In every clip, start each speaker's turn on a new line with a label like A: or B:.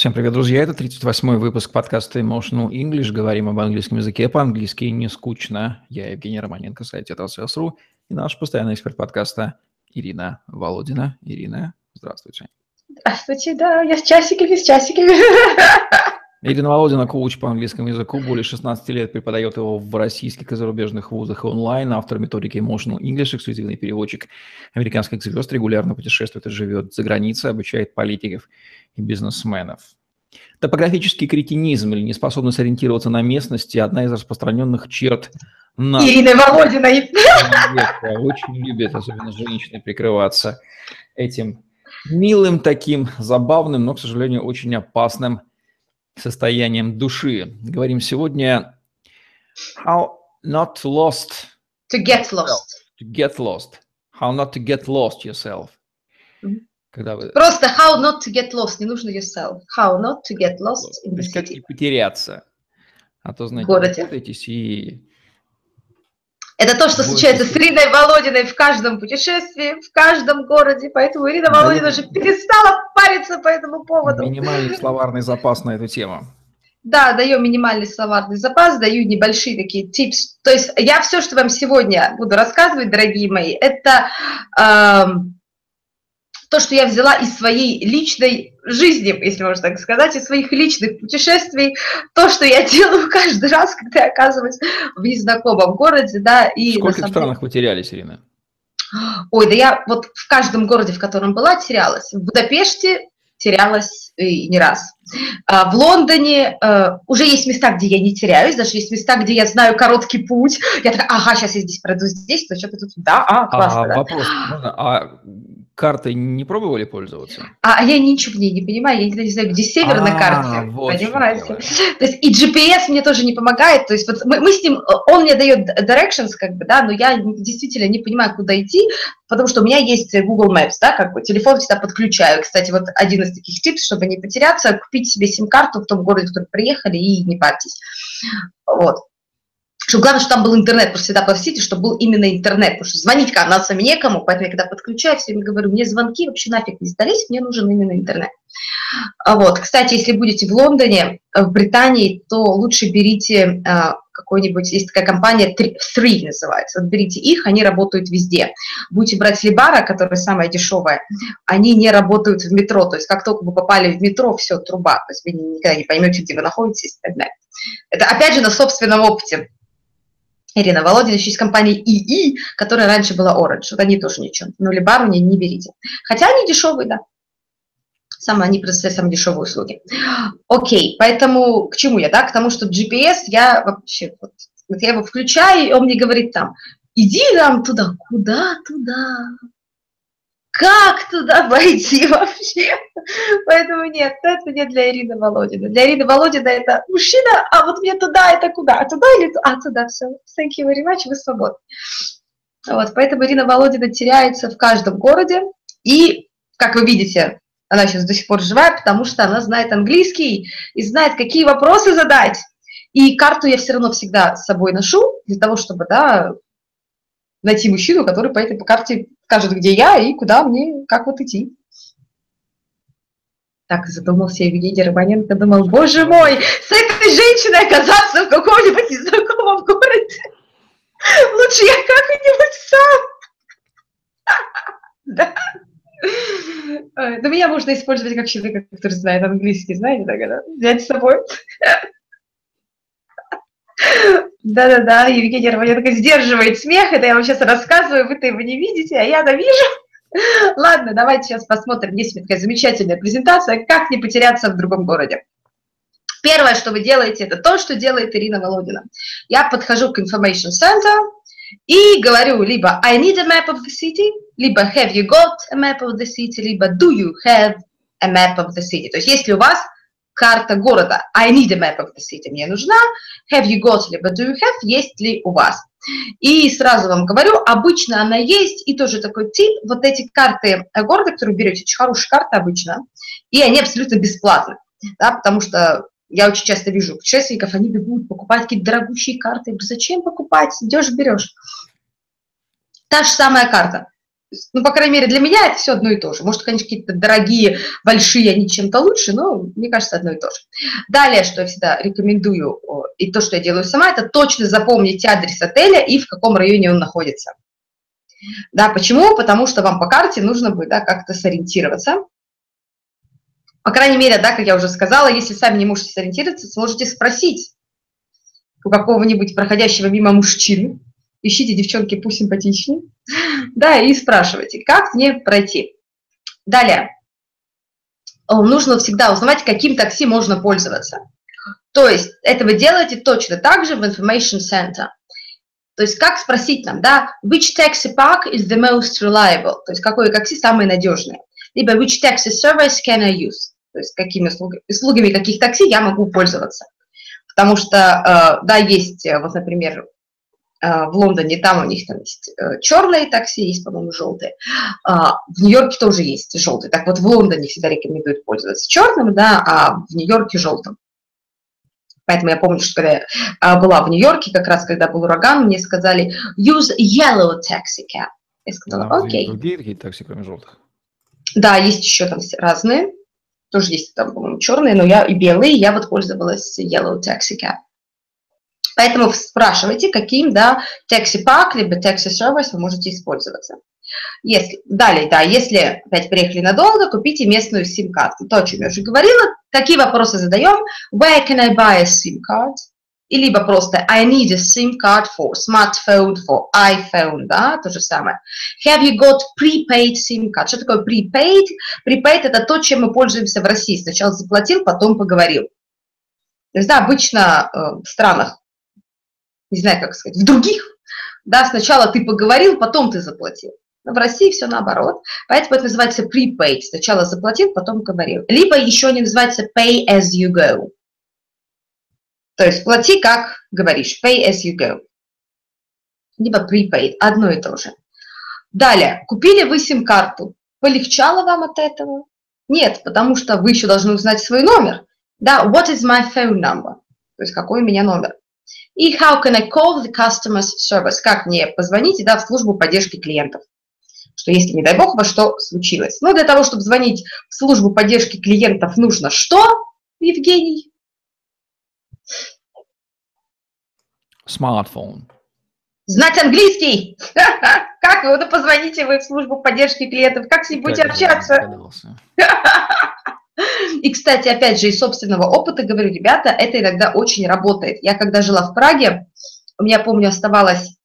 A: Всем привет, друзья! Это 38-й выпуск подкаста Emotional English. Говорим об английском языке по-английски не скучно. Я Евгений Романенко, сайт Atlas.ru и наш постоянный эксперт подкаста Ирина Володина. Ирина, здравствуйте.
B: Здравствуйте, да, я с часиками, с часиками.
A: Ирина Володина, коуч по английскому языку, более 16 лет преподает его в российских и зарубежных вузах онлайн, автор методики Emotional English, эксклюзивный переводчик американских звезд, регулярно путешествует и живет за границей, обучает политиков и бизнесменов. Топографический кретинизм или неспособность ориентироваться на местности – одна из распространенных черт
B: на... Ирины Володиной.
A: Очень любят, особенно женщины, прикрываться этим милым таким, забавным, но, к сожалению, очень опасным состоянием души. Говорим сегодня how not lost.
B: To get lost.
A: To get lost. How not to get lost yourself.
B: Когда вы... Просто how not to get lost, не нужно yourself. How not to get lost in the city.
A: Как не потеряться. А то, знаете, и
B: это то, что случается с Ириной Володиной в каждом путешествии, в каждом городе. Поэтому Ирина Володина уже перестала париться по этому поводу.
A: Минимальный словарный запас на эту тему.
B: Да, даю минимальный словарный запас, даю небольшие такие типс. То есть я все, что вам сегодня буду рассказывать, дорогие мои, это э, то, что я взяла из своей личной жизни, если можно так сказать, из своих личных путешествий, то, что я делаю каждый раз, когда я оказываюсь в незнакомом городе, да.
A: И в скольких странах вы терялись, Ирина?
B: Ой, да я вот в каждом городе, в котором была, терялась. В Будапеште терялась и не раз. А в Лондоне э, уже есть места, где я не теряюсь, даже есть места, где я знаю короткий путь. Я такая, ага, сейчас я здесь пройду здесь, то что-то тут, да, а, классно. А, да.
A: Вопрос, можно, а картой не пробовали пользоваться?
B: А я ничего не, не понимаю, я никогда не знаю, где север а, на карте, вот понимаете? То есть и GPS мне тоже не помогает, то есть вот мы, мы с ним, он мне дает directions, как бы, да, но я действительно не понимаю, куда идти, потому что у меня есть Google Maps, да, как бы телефон всегда подключаю. Кстати, вот один из таких типов, чтобы не потеряться, купить себе сим-карту в том городе, в который приехали, и не парьтесь. Вот что главное, что там был интернет, просто всегда просите, чтобы был именно интернет, потому что звонить канадцам некому, поэтому я когда подключаю, все время говорю, мне звонки вообще нафиг не сдались, мне нужен именно интернет. А вот, кстати, если будете в Лондоне, в Британии, то лучше берите а, какой-нибудь, есть такая компания, Three называется, вот берите их, они работают везде. Будете брать Либара, которая самая дешевая, они не работают в метро, то есть как только вы попали в метро, все, труба, то есть вы никогда не поймете, где вы находитесь и так далее. Это опять же на собственном опыте. Ирина Володина, еще из компании ИИ, которая раньше была Orange. Вот они тоже ничего. Но Либару не, не берите. Хотя они дешевые, да. Самые, они предоставляют самые дешевые услуги. Окей, поэтому к чему я, да? К тому, что GPS я вообще, вот, вот я его включаю, и он мне говорит там, иди нам туда, куда туда, как туда войти вообще? Поэтому нет, это не для Ирины Володина. Для Ирины Володина это мужчина, а вот мне туда, это куда? А туда или туда? А туда, все. Thank you very much, вы свободны. Вот, поэтому Ирина Володина теряется в каждом городе. И, как вы видите, она сейчас до сих пор живая, потому что она знает английский и знает, какие вопросы задать. И карту я все равно всегда с собой ношу, для того, чтобы, да, найти мужчину, который по этой по карте скажет, где я и куда мне, как вот идти. Так задумался Евгений Романенко, думал, боже мой, с этой женщиной оказаться в каком-нибудь незнакомом городе. Лучше я как-нибудь сам. Да. Но меня можно использовать как человека, который знает английский, знаете, так, взять с собой. Да-да-да, Евгений Романенко сдерживает смех, это я вам сейчас рассказываю, вы-то его не видите, а я-то вижу. Ладно, давайте сейчас посмотрим, есть такая замечательная презентация, как не потеряться в другом городе. Первое, что вы делаете, это то, что делает Ирина Володина. Я подхожу к Information Center и говорю либо I need a map of the city, либо Have you got a map of the city, либо Do you have a map of the city. То есть если у вас карта города. I need a map of the city. Мне нужна. Have you got, либо do you have, есть ли у вас. И сразу вам говорю, обычно она есть, и тоже такой тип, вот эти карты города, которые берете, очень хорошие карты обычно, и они абсолютно бесплатны, да, потому что я очень часто вижу путешественников, они бегут покупать какие-то дорогущие карты. Зачем покупать? Идешь, берешь. Та же самая карта. Ну, по крайней мере, для меня это все одно и то же. Может, конечно, какие-то дорогие, большие, они чем-то лучше, но мне кажется, одно и то же. Далее, что я всегда рекомендую, и то, что я делаю сама, это точно запомнить адрес отеля и в каком районе он находится. Да, почему? Потому что вам по карте нужно будет да, как-то сориентироваться. По крайней мере, да, как я уже сказала, если сами не можете сориентироваться, сможете спросить у какого-нибудь проходящего мимо мужчины, ищите девчонки пусть симпатичнее, да, и спрашивайте, как мне пройти. Далее, нужно всегда узнавать, каким такси можно пользоваться. То есть это вы делаете точно так же в Information Center. То есть как спросить нам, да, which taxi park is the most reliable, то есть какое такси самое надежное. Либо which taxi service can I use, то есть какими услугами, услугами каких такси я могу пользоваться. Потому что, э, да, есть, э, вот, например, в Лондоне, там у них там есть черные такси, есть, по-моему, желтые. А, в Нью-Йорке тоже есть желтые. Так вот, в Лондоне всегда рекомендуют пользоваться черным, да, а в Нью-Йорке желтым. Поэтому я помню, что когда я была в Нью-Йорке, как раз когда был ураган, мне сказали use yellow taxi cab. Я сказала, да, окей.
A: Другие какие такси, кроме желтых?
B: Да, есть еще там разные. Тоже есть там, по-моему, черные, но я и белые, я вот пользовалась Yellow Taxi Cab. Поэтому спрашивайте, каким, да, такси-пак, либо такси-сервис вы можете использоваться. Если, далее, да, если опять приехали надолго, купите местную сим-карту. То, о чем я уже говорила. Какие вопросы задаем? Where can I buy a SIM card? и либо просто I need a SIM card for smartphone, for iPhone, да, то же самое. Have you got prepaid SIM card? Что такое prepaid? Prepaid – это то, чем мы пользуемся в России. Сначала заплатил, потом поговорил. То есть, да, обычно э, в странах, не знаю, как сказать, в других, да, сначала ты поговорил, потом ты заплатил. Но в России все наоборот. Поэтому это называется prepaid. Сначала заплатил, потом говорил. Либо еще они называются pay as you go. То есть плати, как говоришь, pay as you go. Либо prepaid, одно и то же. Далее, купили вы сим-карту. Полегчало вам от этого? Нет, потому что вы еще должны узнать свой номер. Да, what is my phone number? То есть какой у меня номер. И how can I call the customer service? Как мне позвонить да, в службу поддержки клиентов? Что если, не дай бог, во что случилось. Ну, для того, чтобы звонить в службу поддержки клиентов, нужно что, Евгений?
A: Смартфон.
B: Знать английский. Как вы? Ну, позвоните вы в службу поддержки клиентов. Как с ним будете общаться? И, кстати, опять же, из собственного опыта говорю, ребята, это иногда очень работает. Я когда жила в Праге, у меня, помню, оставалось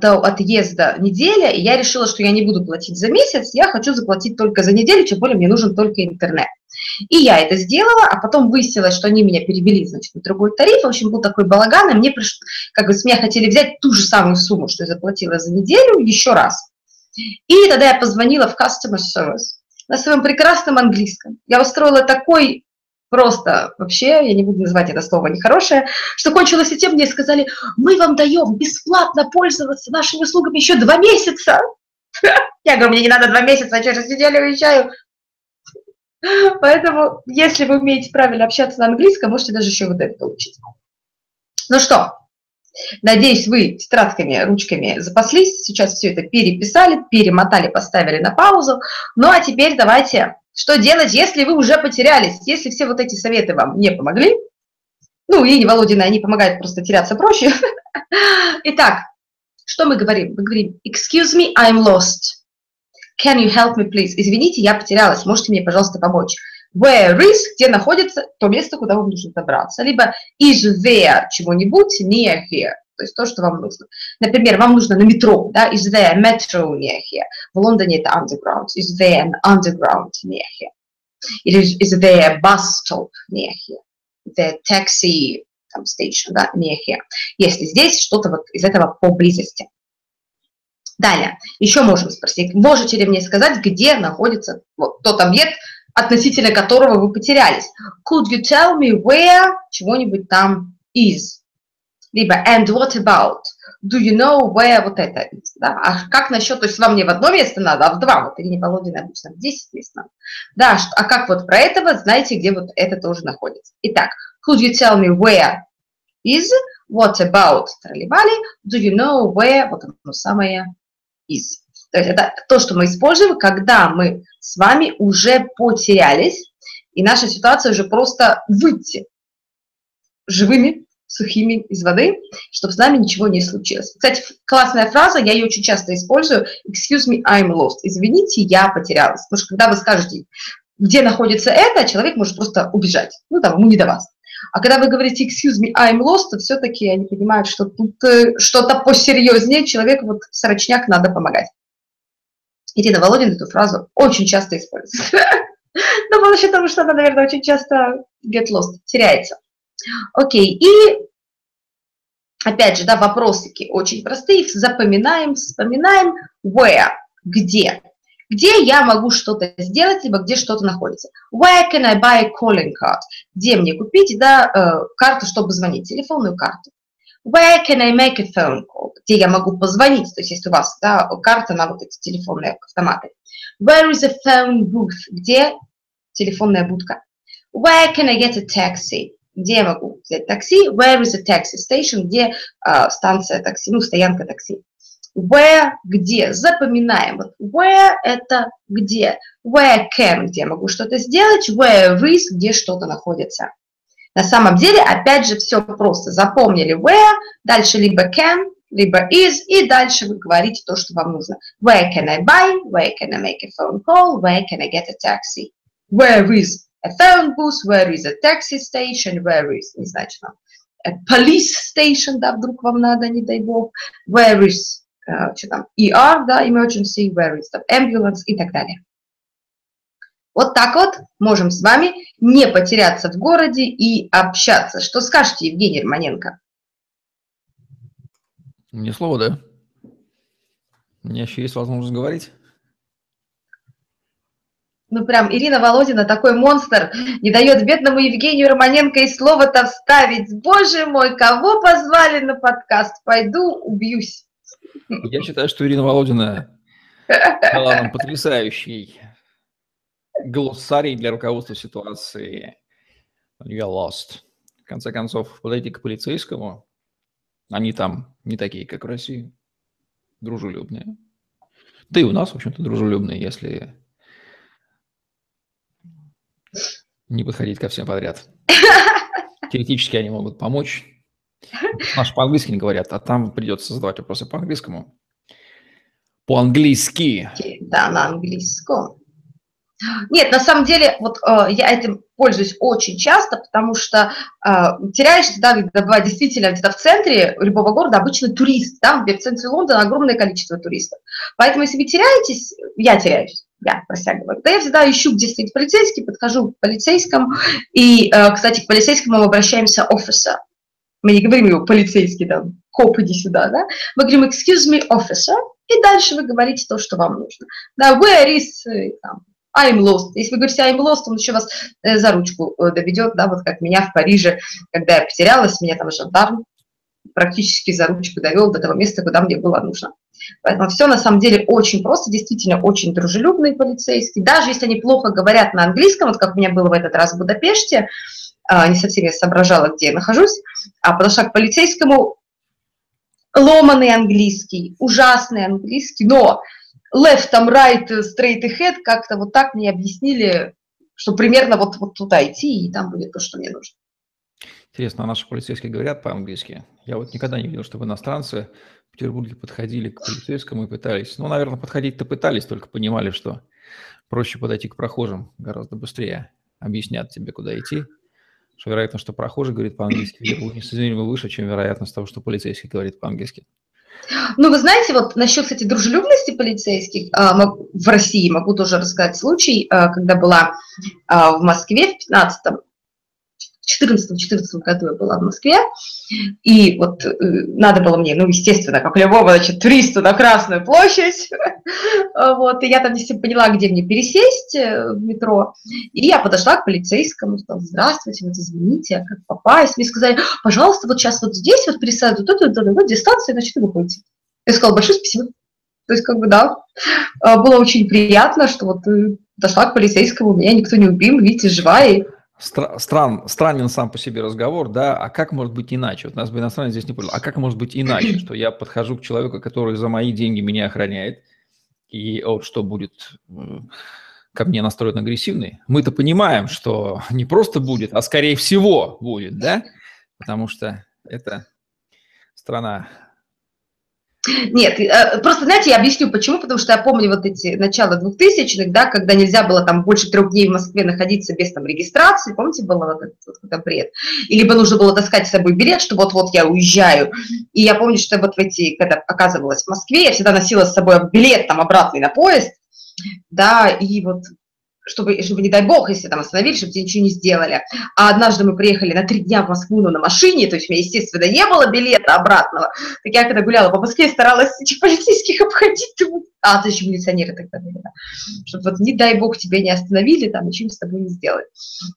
B: до отъезда неделя, и я решила, что я не буду платить за месяц, я хочу заплатить только за неделю, тем более мне нужен только интернет. И я это сделала, а потом выяснилось, что они меня перевели, значит, на другой тариф. В общем, был такой балаган, и мне пришло, как бы с меня хотели взять ту же самую сумму, что я заплатила за неделю, еще раз. И тогда я позвонила в customer service на своем прекрасном английском. Я устроила такой просто вообще, я не буду называть это слово нехорошее, что кончилось и тем, мне сказали, мы вам даем бесплатно пользоваться нашими услугами еще два месяца. Я говорю, мне не надо два месяца, я через неделю уезжаю. Поэтому, если вы умеете правильно общаться на английском, можете даже еще вот это получить. Ну что, надеюсь, вы тетрадками, ручками запаслись, сейчас все это переписали, перемотали, поставили на паузу. Ну а теперь давайте, что делать, если вы уже потерялись, если все вот эти советы вам не помогли, ну, Ирине Володина, они помогают просто теряться проще. Итак, что мы говорим? Мы говорим, excuse me, I'm lost. Can you help me, please? Извините, я потерялась, можете мне, пожалуйста, помочь? Where is, где находится то место, куда вам нужно добраться. Либо is there чего-нибудь near here. То есть то, что вам нужно. Например, вам нужно на метро, да, is there metro near here. В Лондоне это underground. Is there an underground near here? Или is there bus stop near here? The taxi там, station, да, near here. Если здесь что-то вот из этого поблизости. Далее, еще можем спросить, можете ли мне сказать, где находится вот тот объект, относительно которого вы потерялись? Could you tell me where чего-нибудь там is? Либо and what about? Do you know where вот это? Да? А как насчет, то есть вам не в одно место надо, а в два, вот Ирине Володиной обычно в 10 мест надо. Да, а как вот про этого, знаете, где вот это тоже находится. Итак, could you tell me where is? What about? Тролливали. Do you know where? Вот оно самое is. То есть это то, что мы используем, когда мы с вами уже потерялись, и наша ситуация уже просто выйти живыми, сухими из воды, чтобы с нами ничего не случилось. Кстати, классная фраза, я ее очень часто использую. Excuse me, I'm lost. Извините, я потерялась. Потому что когда вы скажете, где находится это, человек может просто убежать. Ну, там, ему не до вас. А когда вы говорите excuse me, I'm lost, то все-таки они понимают, что тут э, что-то посерьезнее, человеку вот сорочняк надо помогать. Ирина Володина эту фразу очень часто использует. Но потому что, потому что она, наверное, очень часто get lost, теряется. Окей, и опять же, да, вопросики очень простые, их запоминаем, вспоминаем. Where, где? Где я могу что-то сделать, либо где что-то находится. Where can I buy a calling card? Где мне купить, да, э, карту, чтобы звонить, телефонную карту. Where can I make a phone call? Где я могу позвонить, то есть если у вас да, карта на вот эти телефонные автоматы. Where is a phone booth? Где телефонная будка? Where can I get a taxi? Где я могу взять такси? Where is a taxi station? Где uh, станция такси, ну, стоянка такси? Where, где? Запоминаем. Вот where – это где. Where can – где я могу что-то сделать. Where is – где что-то находится. На самом деле, опять же, все просто. Запомнили where, дальше либо can, либо is, и дальше вы говорите то, что вам нужно. Where can I buy? Where can I make a phone call? Where can I get a taxi? Where is a phone booth? Where is a taxi station? Where is, не знаю, что a police station, да, вдруг вам надо, не дай бог. Where is, uh, что там, ER, да, emergency, where is the ambulance и так далее. Вот так вот можем с вами не потеряться в городе и общаться. Что скажете, Евгений Романенко?
A: Мне слово, да? У меня еще есть возможность говорить.
B: Ну, прям Ирина Володина, такой монстр, не дает бедному Евгению Романенко и слово-то вставить. Боже мой, кого позвали на подкаст? Пойду убьюсь.
A: Я считаю, что Ирина Володина дала нам потрясающий глоссарий для руководства ситуации. You lost. В конце концов, подойти к полицейскому. Они там не такие, как в России. Дружелюбные. Да и у нас, в общем-то, дружелюбные, если не подходить ко всем подряд. Теоретически они могут помочь. Наши по-английски не говорят, а там придется задавать вопросы по-английскому. По-английски.
B: Да, на английском. Нет, на самом деле, вот э, я этим пользуюсь очень часто, потому что э, теряешься, да, когда бывает действительно где-то в центре любого города обычно турист, да, в центре Лондона огромное количество туристов. Поэтому, если вы теряетесь, я теряюсь, я про себя говорю, да я всегда ищу, где стоит полицейский, подхожу к полицейскому, и, э, кстати, к полицейскому мы обращаемся officer. Мы не говорим его полицейский, там, коп, иди сюда, да, мы говорим excuse me, officer, и дальше вы говорите то, что вам нужно. Да, where is, э, там, I'm lost. Если вы говорите I'm lost, он еще вас э, за ручку э, доведет, да, вот как меня в Париже, когда я потерялась, меня там жандарм практически за ручку довел до того места, куда мне было нужно. Поэтому все на самом деле очень просто, действительно очень дружелюбные полицейские. Даже если они плохо говорят на английском, вот как у меня было в этот раз в Будапеште, а, не совсем я соображала, где я нахожусь, а подошла к полицейскому, ломанный английский, ужасный английский, но left, там, right, straight ahead, как-то вот так мне объяснили, что примерно вот, вот туда идти, и там будет то, что мне нужно.
A: Интересно, а наши полицейские говорят по-английски? Я вот никогда не видел, чтобы иностранцы в Петербурге подходили к полицейскому и пытались. Ну, наверное, подходить-то пытались, только понимали, что проще подойти к прохожим гораздо быстрее. Объяснят тебе, куда идти. Что вероятно, что прохожий говорит по-английски, несоизмеримо выше, чем вероятность того, что полицейский говорит по-английски.
B: Ну, вы знаете, вот насчет, кстати, дружелюбности полицейских а, в России могу тоже рассказать случай, а, когда была а, в Москве в 15 14-14 году я была в Москве, и вот э, надо было мне, ну, естественно, как любого, значит, туриста на Красную площадь, вот, и я там не совсем поняла, где мне пересесть э, в метро, и я подошла к полицейскому, сказала, здравствуйте, вот извините, а как попасть? Мне сказали, пожалуйста, вот сейчас вот здесь вот пересадят, вот эту, вот, вот, дистанцию, значит, вы выходите. Я сказала, большое спасибо. То есть, как бы, да, э, было очень приятно, что вот дошла к полицейскому, меня никто не убил, видите, живая, и
A: Стран, странен сам по себе разговор, да, а как может быть иначе? Вот нас бы иностранец здесь не понял. А как может быть иначе, что я подхожу к человеку, который за мои деньги меня охраняет, и вот что будет ко мне настроен агрессивный, мы-то понимаем, что не просто будет, а скорее всего будет, да? Потому что это страна
B: нет, э, просто, знаете, я объясню, почему, потому что я помню вот эти начала 2000-х, да, когда нельзя было там больше трех дней в Москве находиться без там регистрации, помните, было вот этот вот, вот, бред, и либо нужно было таскать с собой билет, что вот-вот я уезжаю, и я помню, что вот в эти, когда оказывалась в Москве, я всегда носила с собой билет там обратный на поезд, да, и вот чтобы, чтобы, не дай бог, если там остановили, чтобы тебе ничего не сделали. А однажды мы приехали на три дня в Москву, но на машине, то есть у меня, естественно, не было билета обратного. Так я когда гуляла по Москве, старалась этих полицейских обходить. А, то еще милиционеры тогда были, да. Чтобы вот, не дай бог, тебя не остановили, там ничего с тобой не сделали.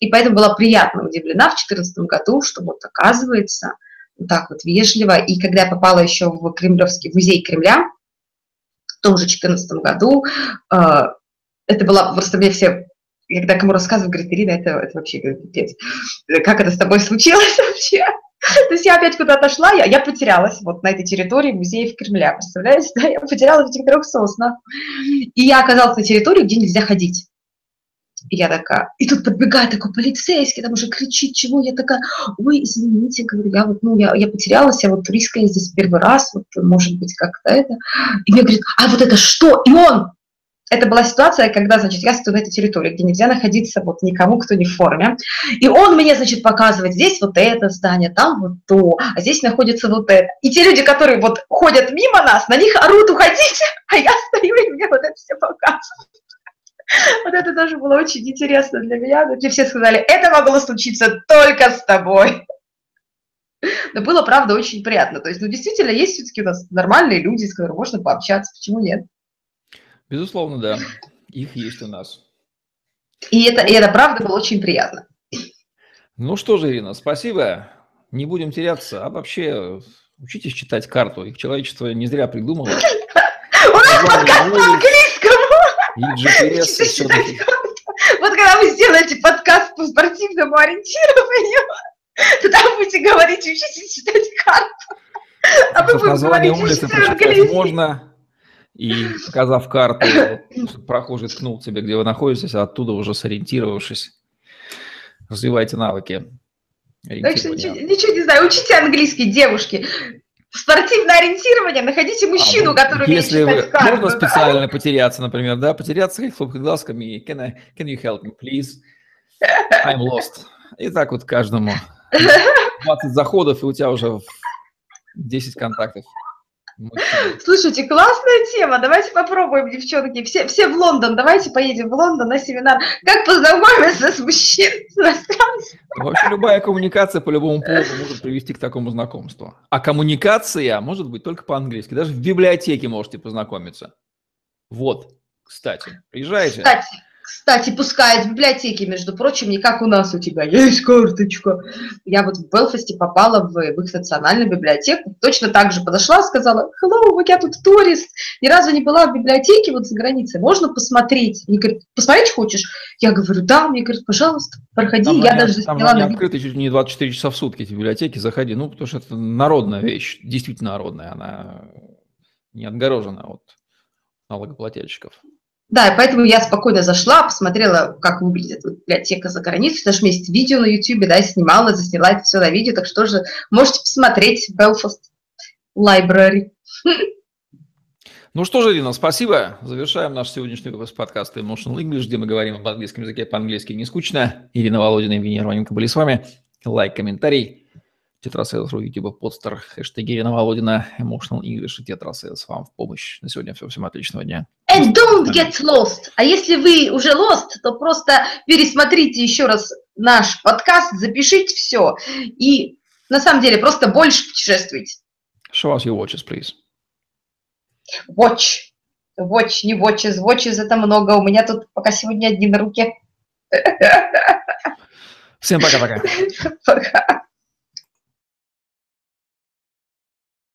B: И поэтому была приятно удивлена в 2014 году, что вот оказывается, вот так вот вежливо. И когда я попала еще в Кремлевский музей Кремля, в том же 2014 году, э, это была просто мне все, когда кому рассказываю, говорит, Ирина, это, это вообще пипец. Как это с тобой случилось вообще? То есть я опять куда-то шла, я, я потерялась вот на этой территории музеев Кремля, представляете? Да? Я потерялась в этих трех соснах. И я оказалась на территории, где нельзя ходить. И я такая, и тут подбегает такой полицейский, там уже кричит, чего, я такая, ой, извините, говорю, я вот, ну, я, я потерялась, я вот туристка, я здесь первый раз, вот, может быть, как-то это. И мне говорит, а вот это что? И он это была ситуация, когда, значит, я стою на этой территории, где нельзя находиться вот никому, кто не в форме. И он мне, значит, показывает, здесь вот это здание, там вот то, а здесь находится вот это. И те люди, которые вот ходят мимо нас, на них орут, уходите, а я стою и мне вот это все показывают. Вот это тоже было очень интересно для меня. Мне все сказали, это могло случиться только с тобой. Но было, правда, очень приятно. То есть, ну, действительно, есть все-таки у нас нормальные люди, с которыми можно пообщаться. Почему нет?
A: Безусловно, да. Их есть у нас.
B: И это, и это правда было очень приятно.
A: Ну что же, Ирина, спасибо. Не будем теряться. А вообще, учитесь читать карту. Их человечество не зря придумало.
B: У нас подкаст по английскому. И GPS Вот когда вы сделаете подкаст по спортивному ориентированию, то там будете говорить, учитесь читать карту.
A: А вы будете говорить, улицы прочитать можно, и, показав карту, прохожий ткнул тебе, где вы находитесь, а оттуда уже сориентировавшись, развивайте навыки.
B: Так что ничего, ничего не знаю, учите английский, девушки. Спортивное ориентирование, находите мужчину, а, который
A: Если вы, карту, можно да? специально потеряться, например, да, потеряться, как хлопать глазками, can, I, can you help me, please? I'm lost. И так вот каждому 20 заходов, и у тебя уже 10 контактов.
B: Слушайте, классная тема. Давайте попробуем, девчонки. Все, все в Лондон. Давайте поедем в Лондон на семинар. Как познакомиться с мужчиной,
A: Вообще любая коммуникация по любому поводу может привести к такому знакомству. А коммуникация может быть только по-английски. Даже в библиотеке можете познакомиться. Вот, кстати, приезжайте.
B: Кстати, кстати, пускают в библиотеки, между прочим, не как у нас у тебя есть карточка. Я вот в Белфасте попала в, в их национальную библиотеку, точно так же подошла, сказала, hello, я тут турист, ни разу не была в библиотеке вот за границей, можно посмотреть? Мне говорят, посмотреть хочешь? Я говорю, да, мне говорят, пожалуйста, проходи, там, я
A: они,
B: даже
A: там они открыты чуть не 24 часа в сутки, эти библиотеки, заходи, ну, потому что это народная вещь, действительно народная, она не отгорожена от налогоплательщиков.
B: Да, и поэтому я спокойно зашла, посмотрела, как выглядит библиотека за границей, даже у меня есть видео на YouTube, да, снимала, засняла это все на видео, так что же можете посмотреть Belfast Library.
A: Ну что же, Ирина, спасибо. Завершаем наш сегодняшний выпуск подкаста Emotional English, где мы говорим об английском языке по-английски не скучно. Ирина Володина и Евгений Романенко были с вами. Лайк, комментарий. Тетрасейлс.ру, YouTube, Podster, хэштеги Ирина Володина, Emotional English и Тетрасейлс вам в помощь. На сегодня все. Всем отличного дня.
B: And don't get lost. А если вы уже lost, то просто пересмотрите еще раз наш подкаст, запишите все и на самом деле просто больше путешествуйте.
A: Show us your watches, please.
B: Watch. Watch, не watches. Watches это много. У меня тут пока сегодня одни на руке.
A: Всем пока-пока.
B: Пока. -пока. пока.